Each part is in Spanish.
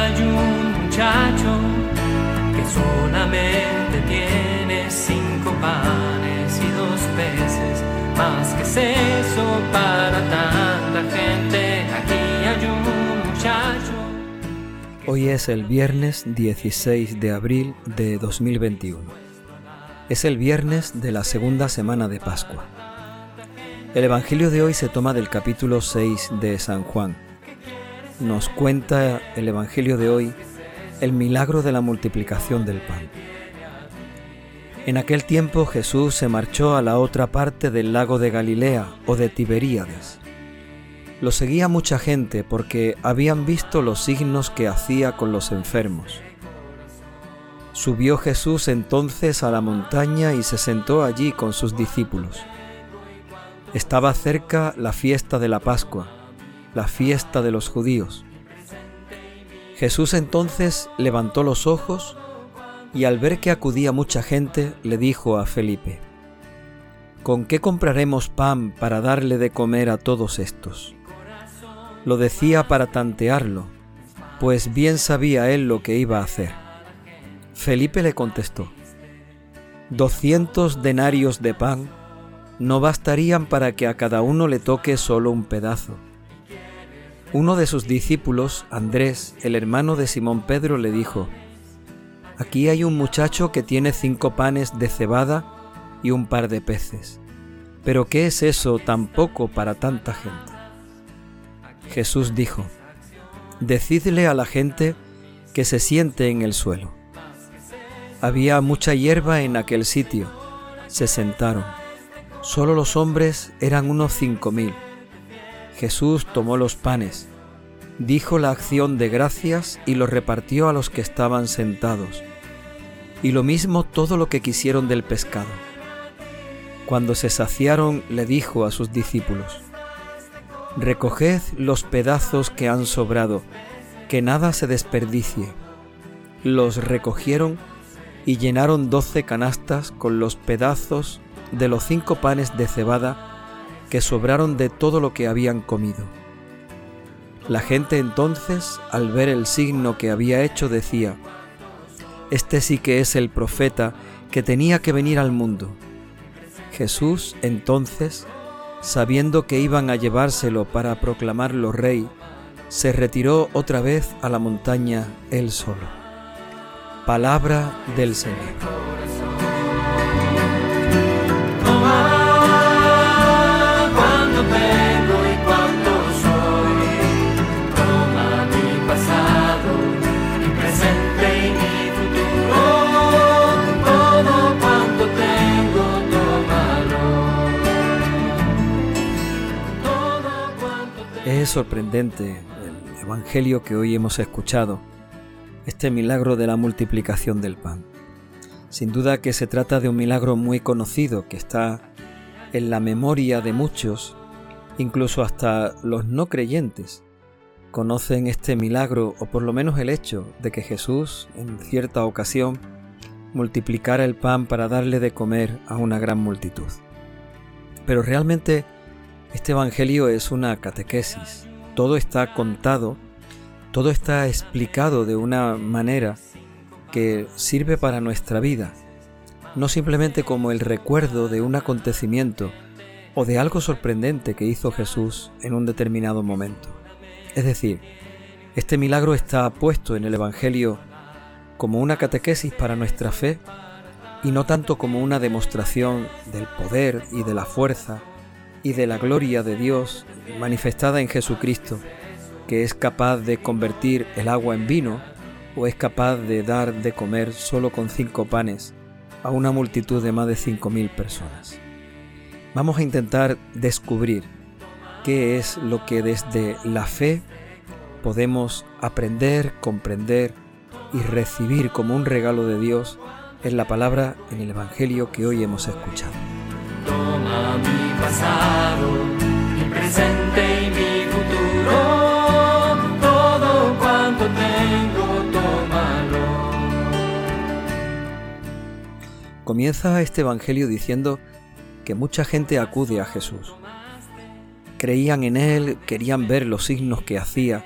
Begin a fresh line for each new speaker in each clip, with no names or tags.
hay un muchacho que solamente tiene cinco panes y dos peces, más que es eso para tanta gente. Aquí hay un muchacho.
Hoy es el viernes 16 de abril de 2021. Es el viernes de la segunda semana de Pascua. El Evangelio de hoy se toma del capítulo 6 de San Juan. Nos cuenta el Evangelio de hoy el milagro de la multiplicación del pan. En aquel tiempo Jesús se marchó a la otra parte del lago de Galilea o de Tiberíades. Lo seguía mucha gente porque habían visto los signos que hacía con los enfermos. Subió Jesús entonces a la montaña y se sentó allí con sus discípulos. Estaba cerca la fiesta de la Pascua, la fiesta de los judíos. Jesús entonces levantó los ojos y al ver que acudía mucha gente le dijo a Felipe, ¿Con qué compraremos pan para darle de comer a todos estos? Lo decía para tantearlo, pues bien sabía él lo que iba a hacer. Felipe le contestó, Doscientos denarios de pan no bastarían para que a cada uno le toque solo un pedazo uno de sus discípulos, Andrés, el hermano de Simón Pedro, le dijo, Aquí hay un muchacho que tiene cinco panes de cebada y un par de peces. Pero ¿qué es eso tan poco para tanta gente? Jesús dijo, Decidle a la gente que se siente en el suelo. Había mucha hierba en aquel sitio. Se sentaron. Solo los hombres eran unos cinco mil. Jesús tomó los panes, dijo la acción de gracias y los repartió a los que estaban sentados, y lo mismo todo lo que quisieron del pescado. Cuando se saciaron, le dijo a sus discípulos, Recoged los pedazos que han sobrado, que nada se desperdicie. Los recogieron y llenaron doce canastas con los pedazos de los cinco panes de cebada que sobraron de todo lo que habían comido. La gente entonces, al ver el signo que había hecho, decía, Este sí que es el profeta que tenía que venir al mundo. Jesús entonces, sabiendo que iban a llevárselo para proclamarlo rey, se retiró otra vez a la montaña él solo. Palabra del Señor. Es sorprendente el Evangelio que hoy hemos escuchado, este milagro de la multiplicación del pan. Sin duda que se trata de un milagro muy conocido que está en la memoria de muchos, incluso hasta los no creyentes conocen este milagro o por lo menos el hecho de que Jesús en cierta ocasión multiplicara el pan para darle de comer a una gran multitud. Pero realmente este Evangelio es una catequesis. Todo está contado, todo está explicado de una manera que sirve para nuestra vida, no simplemente como el recuerdo de un acontecimiento o de algo sorprendente que hizo Jesús en un determinado momento. Es decir, este milagro está puesto en el Evangelio como una catequesis para nuestra fe y no tanto como una demostración del poder y de la fuerza y de la gloria de Dios manifestada en Jesucristo, que es capaz de convertir el agua en vino o es capaz de dar de comer solo con cinco panes a una multitud de más de cinco mil personas. Vamos a intentar descubrir qué es lo que desde la fe podemos aprender, comprender y recibir como un regalo de Dios en la palabra en el Evangelio que hoy hemos escuchado.
Pasado, mi presente y mi futuro, todo cuanto tengo, tómalo.
Comienza este Evangelio diciendo que mucha gente acude a Jesús. Creían en Él, querían ver los signos que hacía,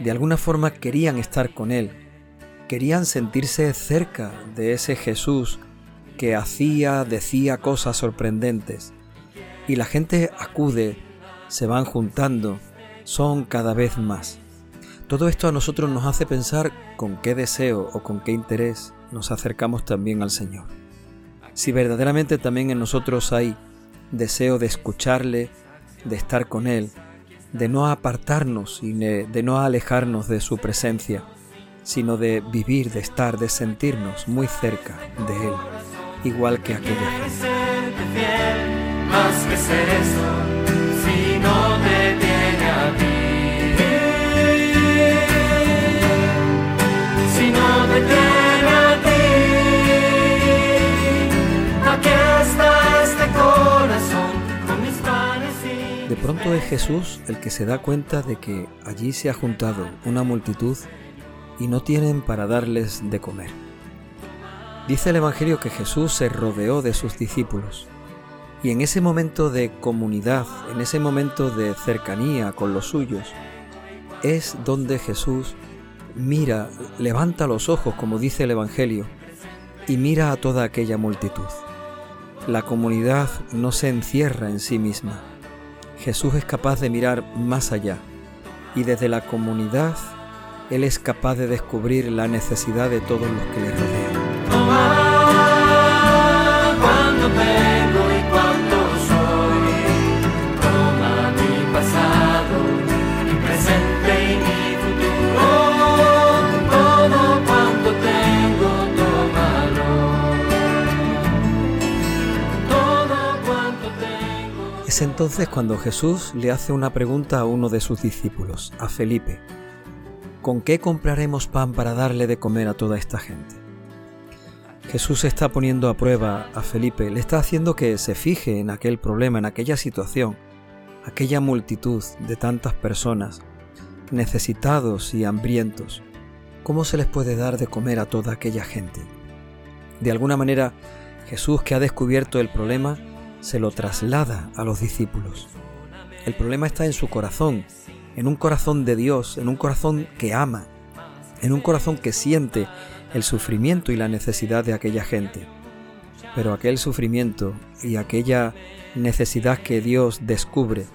de alguna forma querían estar con Él, querían sentirse cerca de ese Jesús que hacía, decía cosas sorprendentes. Y la gente acude, se van juntando, son cada vez más. Todo esto a nosotros nos hace pensar con qué deseo o con qué interés nos acercamos también al Señor. Si verdaderamente también en nosotros hay deseo de escucharle, de estar con Él, de no apartarnos y de no alejarnos de su presencia, sino de vivir, de estar, de sentirnos muy cerca de Él, igual que aquella
Más que ser eso, si no te tiene a ti. Si no te tiene a ti. Aquí está este corazón con mis panes y
De pronto es Jesús el que se da cuenta de que allí se ha juntado una multitud y no tienen para darles de comer. Dice el Evangelio que Jesús se rodeó de sus discípulos y en ese momento de comunidad, en ese momento de cercanía con los suyos, es donde Jesús mira, levanta los ojos, como dice el Evangelio, y mira a toda aquella multitud. La comunidad no se encierra en sí misma. Jesús es capaz de mirar más allá y desde la comunidad él es capaz de descubrir la necesidad de todos los que le rodean. Es entonces cuando Jesús le hace una pregunta a uno de sus discípulos, a Felipe. ¿Con qué compraremos pan para darle de comer a toda esta gente? Jesús está poniendo a prueba a Felipe, le está haciendo que se fije en aquel problema, en aquella situación, aquella multitud de tantas personas, necesitados y hambrientos. ¿Cómo se les puede dar de comer a toda aquella gente? De alguna manera, Jesús que ha descubierto el problema, se lo traslada a los discípulos. El problema está en su corazón, en un corazón de Dios, en un corazón que ama, en un corazón que siente el sufrimiento y la necesidad de aquella gente. Pero aquel sufrimiento y aquella necesidad que Dios descubre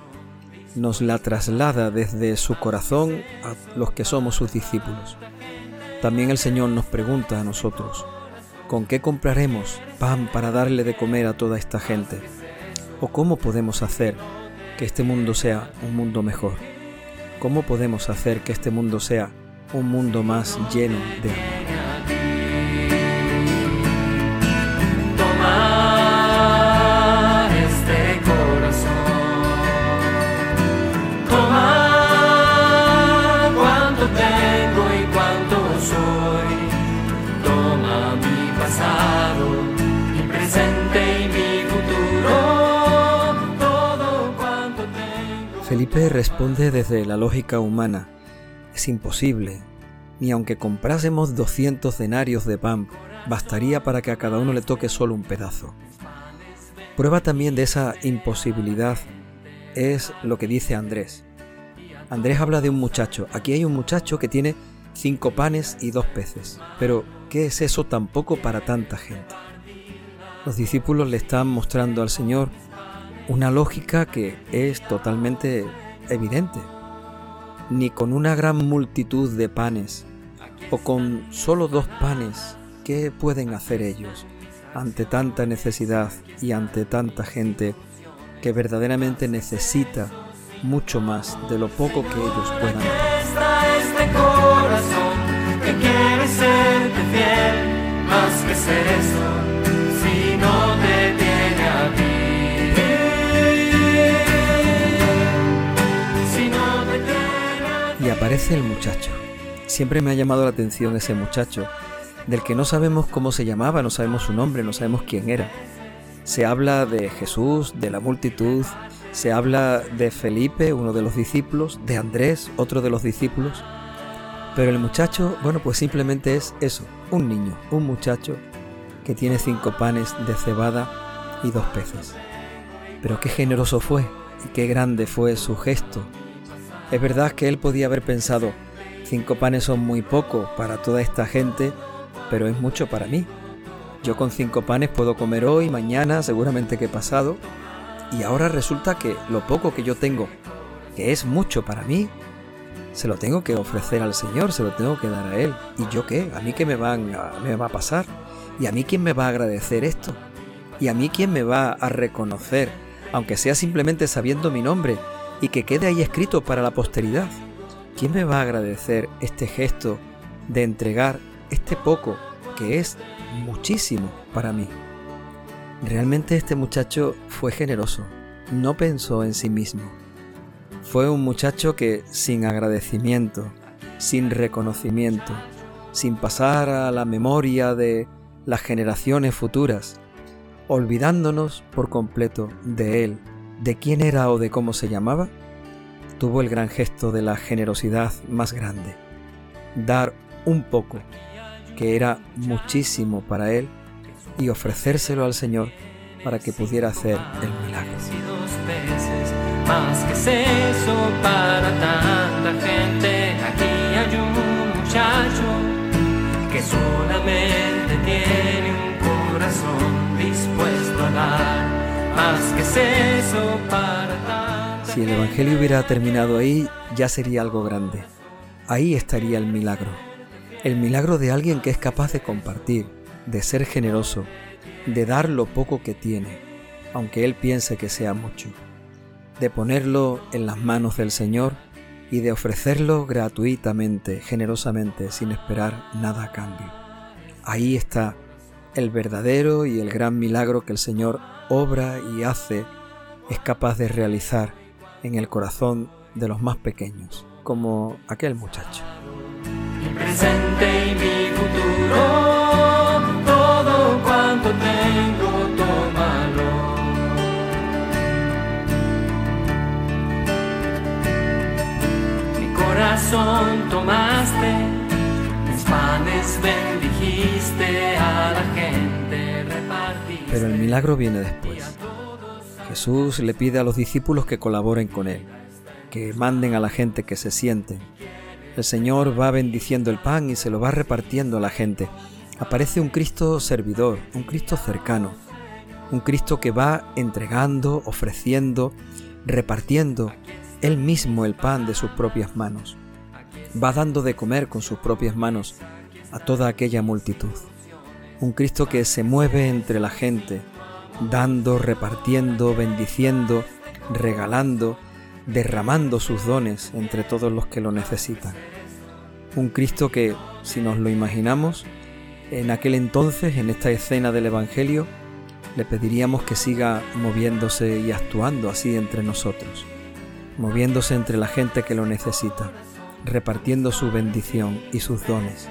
nos la traslada desde su corazón a los que somos sus discípulos. También el Señor nos pregunta a nosotros, ¿con qué compraremos pan para darle de comer a toda esta gente? ¿O cómo podemos hacer que este mundo sea un mundo mejor? ¿Cómo podemos hacer que este mundo sea un mundo más lleno de amor? Responde desde la lógica humana. Es imposible. Ni aunque comprásemos 200 denarios de pan, bastaría para que a cada uno le toque solo un pedazo. Prueba también de esa imposibilidad es lo que dice Andrés. Andrés habla de un muchacho. Aquí hay un muchacho que tiene cinco panes y dos peces. Pero, ¿qué es eso tampoco para tanta gente? Los discípulos le están mostrando al Señor una lógica que es totalmente evidente. Ni con una gran multitud de panes o con solo dos panes, ¿qué pueden hacer ellos ante tanta necesidad y ante tanta gente que verdaderamente necesita mucho más de lo poco que ellos puedan
este corazón que quiere serte fiel, más que ser eso,
aparece el muchacho. Siempre me ha llamado la atención ese muchacho, del que no sabemos cómo se llamaba, no sabemos su nombre, no sabemos quién era. Se habla de Jesús, de la multitud, se habla de Felipe, uno de los discípulos, de Andrés, otro de los discípulos. Pero el muchacho, bueno, pues simplemente es eso, un niño, un muchacho que tiene cinco panes de cebada y dos peces. Pero qué generoso fue y qué grande fue su gesto. Es verdad que él podía haber pensado, Cinco panes son muy poco para toda esta gente, pero es mucho para mí. Yo con cinco panes puedo comer hoy, mañana, seguramente que pasado, y ahora resulta que lo poco que yo tengo, que es mucho para mí, se lo tengo que ofrecer al Señor, se lo tengo que dar a Él. ¿Y yo qué? ¿A mí qué me, van me va a pasar? ¿Y a mí quién me va a agradecer esto? ¿Y a mí quién me va a reconocer, aunque sea simplemente sabiendo mi nombre y que quede ahí escrito para la posteridad? ¿Quién me va a agradecer este gesto de entregar este poco que es muchísimo para mí? Realmente este muchacho fue generoso, no pensó en sí mismo fue un muchacho que sin agradecimiento, sin reconocimiento, sin pasar a la memoria de las generaciones futuras, olvidándonos por completo de él, de quién era o de cómo se llamaba, tuvo el gran gesto de la generosidad más grande, dar un poco, que era muchísimo para él, y ofrecérselo al Señor para que pudiera hacer el milagro
más que para tanta gente. Aquí hay un muchacho que tiene un
Si el Evangelio hubiera terminado ahí, ya sería algo grande. Ahí estaría el milagro. El milagro de alguien que es capaz de compartir, de ser generoso, de dar lo poco que tiene, aunque él piense que sea mucho de ponerlo en las manos del Señor y de ofrecerlo gratuitamente, generosamente, sin esperar nada a cambio. Ahí está el verdadero y el gran milagro que el Señor obra y hace, es capaz de realizar en el corazón de los más pequeños, como aquel muchacho.
Mi presente y mi futuro, todo cuanto tengo, tomaste, panes bendijiste, a la gente.
Pero el milagro viene después. Jesús le pide a los discípulos que colaboren con él, que manden a la gente que se sienten. El Señor va bendiciendo el pan y se lo va repartiendo a la gente. Aparece un Cristo servidor, un Cristo cercano, un Cristo que va entregando, ofreciendo, repartiendo él mismo el pan de sus propias manos va dando de comer con sus propias manos a toda aquella multitud. Un Cristo que se mueve entre la gente, dando, repartiendo, bendiciendo, regalando, derramando sus dones entre todos los que lo necesitan. Un Cristo que, si nos lo imaginamos, en aquel entonces, en esta escena del Evangelio, le pediríamos que siga moviéndose y actuando así entre nosotros, moviéndose entre la gente que lo necesita repartiendo su bendición y sus dones,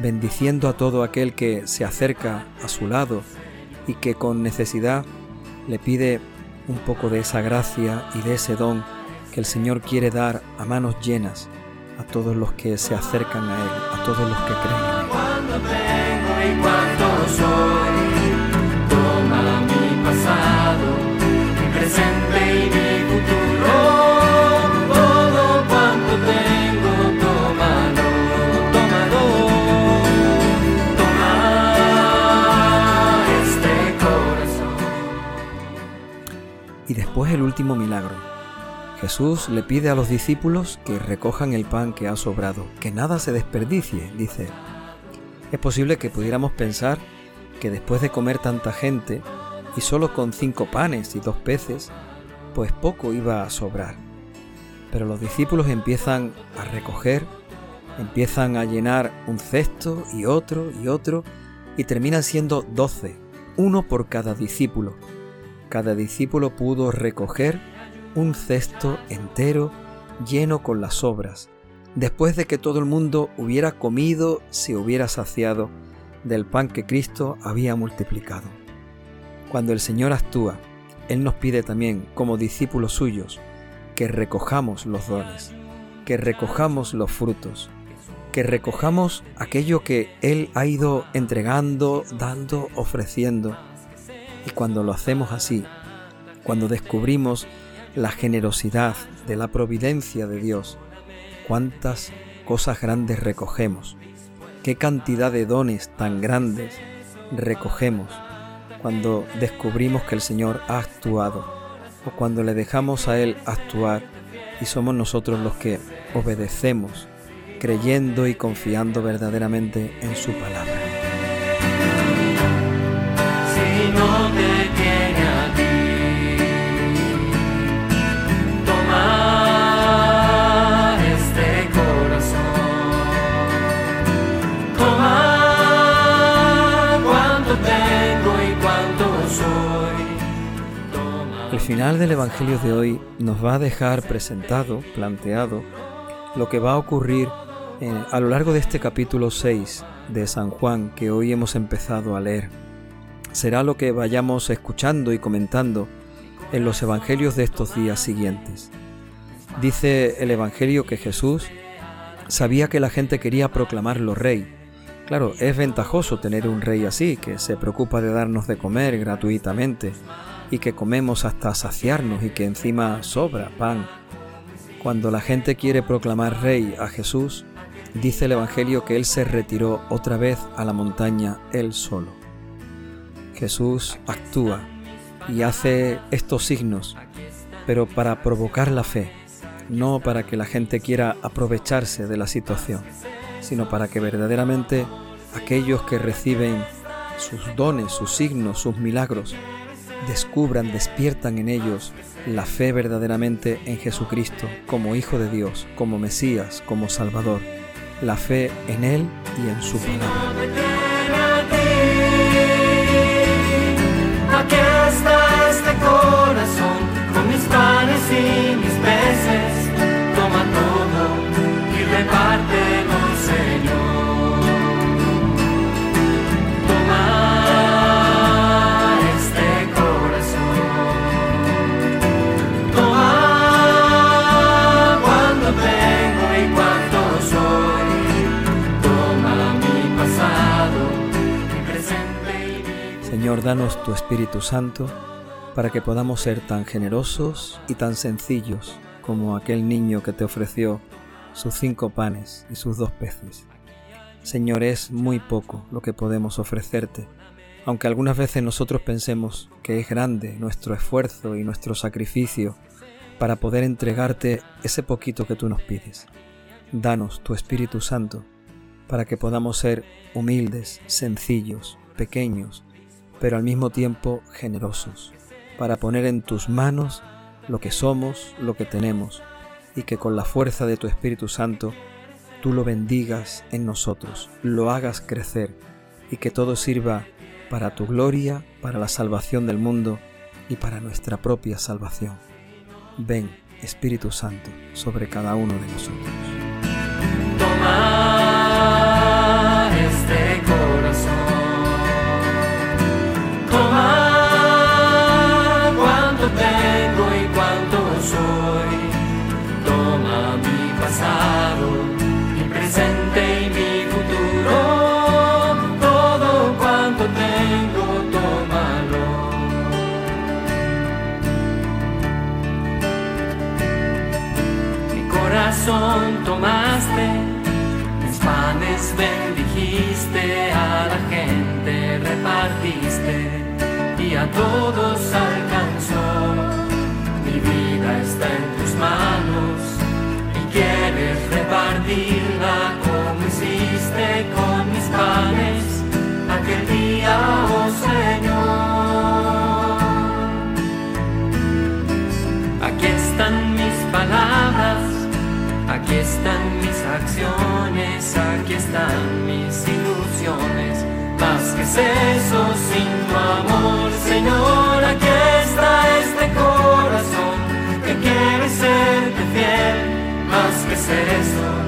bendiciendo a todo aquel que se acerca a su lado y que con necesidad le pide un poco de esa gracia y de ese don que el Señor quiere dar a manos llenas a todos los que se acercan a Él, a todos los que creen Después el último milagro. Jesús le pide a los discípulos que recojan el pan que ha sobrado, que nada se desperdicie, dice. Es posible que pudiéramos pensar que después de comer tanta gente, y solo con cinco panes y dos peces, pues poco iba a sobrar. Pero los discípulos empiezan a recoger, empiezan a llenar un cesto y otro y otro, y terminan siendo doce, uno por cada discípulo cada discípulo pudo recoger un cesto entero lleno con las sobras, después de que todo el mundo hubiera comido, se hubiera saciado del pan que Cristo había multiplicado. Cuando el Señor actúa, Él nos pide también, como discípulos suyos, que recojamos los dones, que recojamos los frutos, que recojamos aquello que Él ha ido entregando, dando, ofreciendo, y cuando lo hacemos así, cuando descubrimos la generosidad de la providencia de Dios, cuántas cosas grandes recogemos, qué cantidad de dones tan grandes recogemos cuando descubrimos que el Señor ha actuado o cuando le dejamos a Él actuar y somos nosotros los que obedecemos, creyendo y confiando verdaderamente en su palabra.
Este
El final del Evangelio de hoy nos va a dejar presentado, planteado, lo que va a ocurrir eh, a lo largo de este capítulo 6 de San Juan que hoy hemos empezado a leer. Será lo que vayamos escuchando y comentando en los Evangelios de estos días siguientes. Dice el Evangelio que Jesús sabía que la gente quería proclamarlo rey. Claro, es ventajoso tener un rey así, que se preocupa de darnos de comer gratuitamente y que comemos hasta saciarnos y que encima sobra pan. Cuando la gente quiere proclamar rey a Jesús, dice el Evangelio que Él se retiró otra vez a la montaña él solo. Jesús actúa y hace estos signos, pero para provocar la fe, no para que la gente quiera aprovecharse de la situación, sino para que verdaderamente aquellos que reciben sus dones, sus signos, sus milagros, descubran, despiertan en ellos la fe verdaderamente en Jesucristo como Hijo de Dios, como Mesías, como Salvador, la fe en Él y en su palabra.
Mis peces. Toma todo y repártelo, Señor. Toma este corazón. Toma cuánto tengo y cuánto soy. Toma mi pasado, mi presente y mi
Señor, danos tu Espíritu Santo para que podamos ser tan generosos y tan sencillos como aquel niño que te ofreció sus cinco panes y sus dos peces. Señor, es muy poco lo que podemos ofrecerte, aunque algunas veces nosotros pensemos que es grande nuestro esfuerzo y nuestro sacrificio para poder entregarte ese poquito que tú nos pides. Danos tu Espíritu Santo para que podamos ser humildes, sencillos, pequeños, pero al mismo tiempo generosos, para poner en tus manos lo que somos, lo que tenemos, y que con la fuerza de tu Espíritu Santo tú lo bendigas en nosotros, lo hagas crecer, y que todo sirva para tu gloria, para la salvación del mundo y para nuestra propia salvación. Ven, Espíritu Santo, sobre cada uno de nosotros.
Corazón tomaste, mis panes bendijiste, a la gente repartiste y a todos alcanzó. Mi vida está en tus manos y quieres repartirla como hiciste con mis panes aquí están mis ilusiones. Más que es eso sin tu amor, Señor, aquí está este corazón que quiere serte fiel. Más que es eso